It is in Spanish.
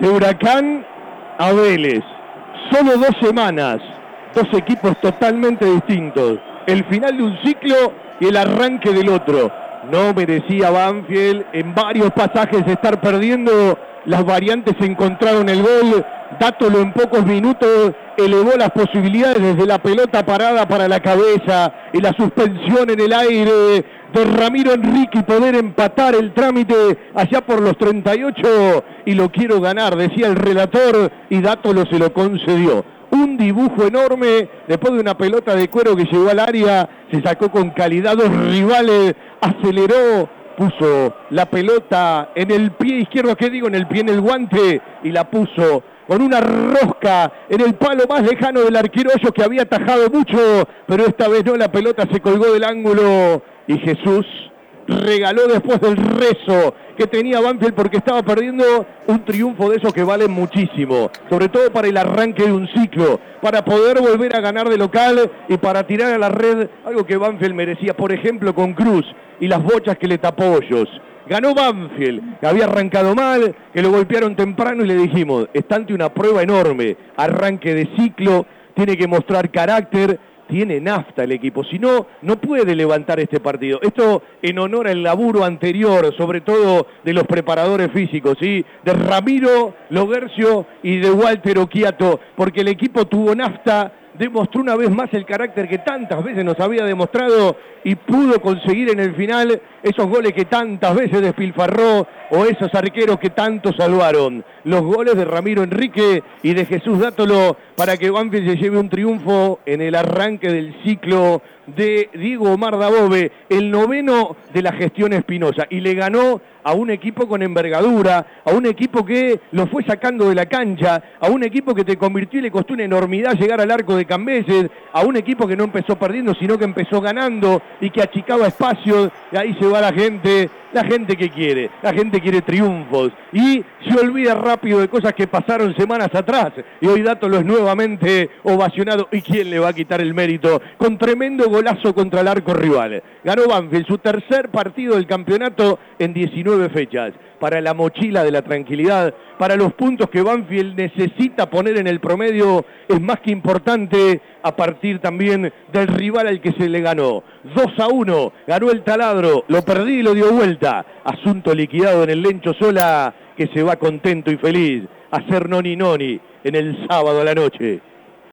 de Huracán a Vélez. Solo dos semanas, dos equipos totalmente distintos. El final de un ciclo y el arranque del otro. No merecía Banfield en varios pasajes estar perdiendo. Las variantes encontraron el gol. Dátolo en pocos minutos elevó las posibilidades desde la pelota parada para la cabeza y la suspensión en el aire de Ramiro Enrique poder empatar el trámite allá por los 38 y lo quiero ganar, decía el relator y Dátolo se lo concedió un dibujo enorme después de una pelota de cuero que llegó al área, se sacó con calidad dos rivales, aceleró, puso la pelota en el pie izquierdo, ¿qué digo? En el pie en el guante y la puso con una rosca en el palo más lejano del arquero que había atajado mucho, pero esta vez no, la pelota se colgó del ángulo y Jesús regaló después del rezo que tenía Banfield porque estaba perdiendo un triunfo de esos que valen muchísimo, sobre todo para el arranque de un ciclo, para poder volver a ganar de local y para tirar a la red algo que Banfield merecía, por ejemplo con Cruz y las bochas que le tapó Hoyos. Ganó Banfield, que había arrancado mal, que lo golpearon temprano y le dijimos, está ante una prueba enorme, arranque de ciclo, tiene que mostrar carácter, tiene nafta el equipo, si no, no puede levantar este partido. Esto en honor al laburo anterior, sobre todo de los preparadores físicos, ¿sí? de Ramiro Logercio y de Walter Oquiato, porque el equipo tuvo nafta, demostró una vez más el carácter que tantas veces nos había demostrado y pudo conseguir en el final esos goles que tantas veces despilfarró o esos arqueros que tanto salvaron. Los goles de Ramiro Enrique y de Jesús Dátolo para que Banfield se lleve un triunfo en el arranque del ciclo de Diego Omar Dabove, el noveno de la gestión Espinosa, y le ganó a un equipo con envergadura, a un equipo que lo fue sacando de la cancha, a un equipo que te convirtió y le costó una enormidad llegar al arco de A un equipo que no empezó perdiendo, sino que empezó ganando y que achicaba espacios, y ahí se va la gente, la gente que quiere, la gente quiere triunfos, y se olvida rápido de cosas que pasaron semanas atrás, y hoy Dato lo es nuevamente ovacionado, y quién le va a quitar el mérito, con tremendo golazo contra el arco rival. Ganó Banfield su tercer partido del campeonato en 19 fechas para la mochila de la tranquilidad, para los puntos que Banfield necesita poner en el promedio, es más que importante a partir también del rival al que se le ganó. 2 a 1, ganó el taladro, lo perdí y lo dio vuelta. Asunto liquidado en el Lencho Sola, que se va contento y feliz a hacer noni noni en el sábado a la noche.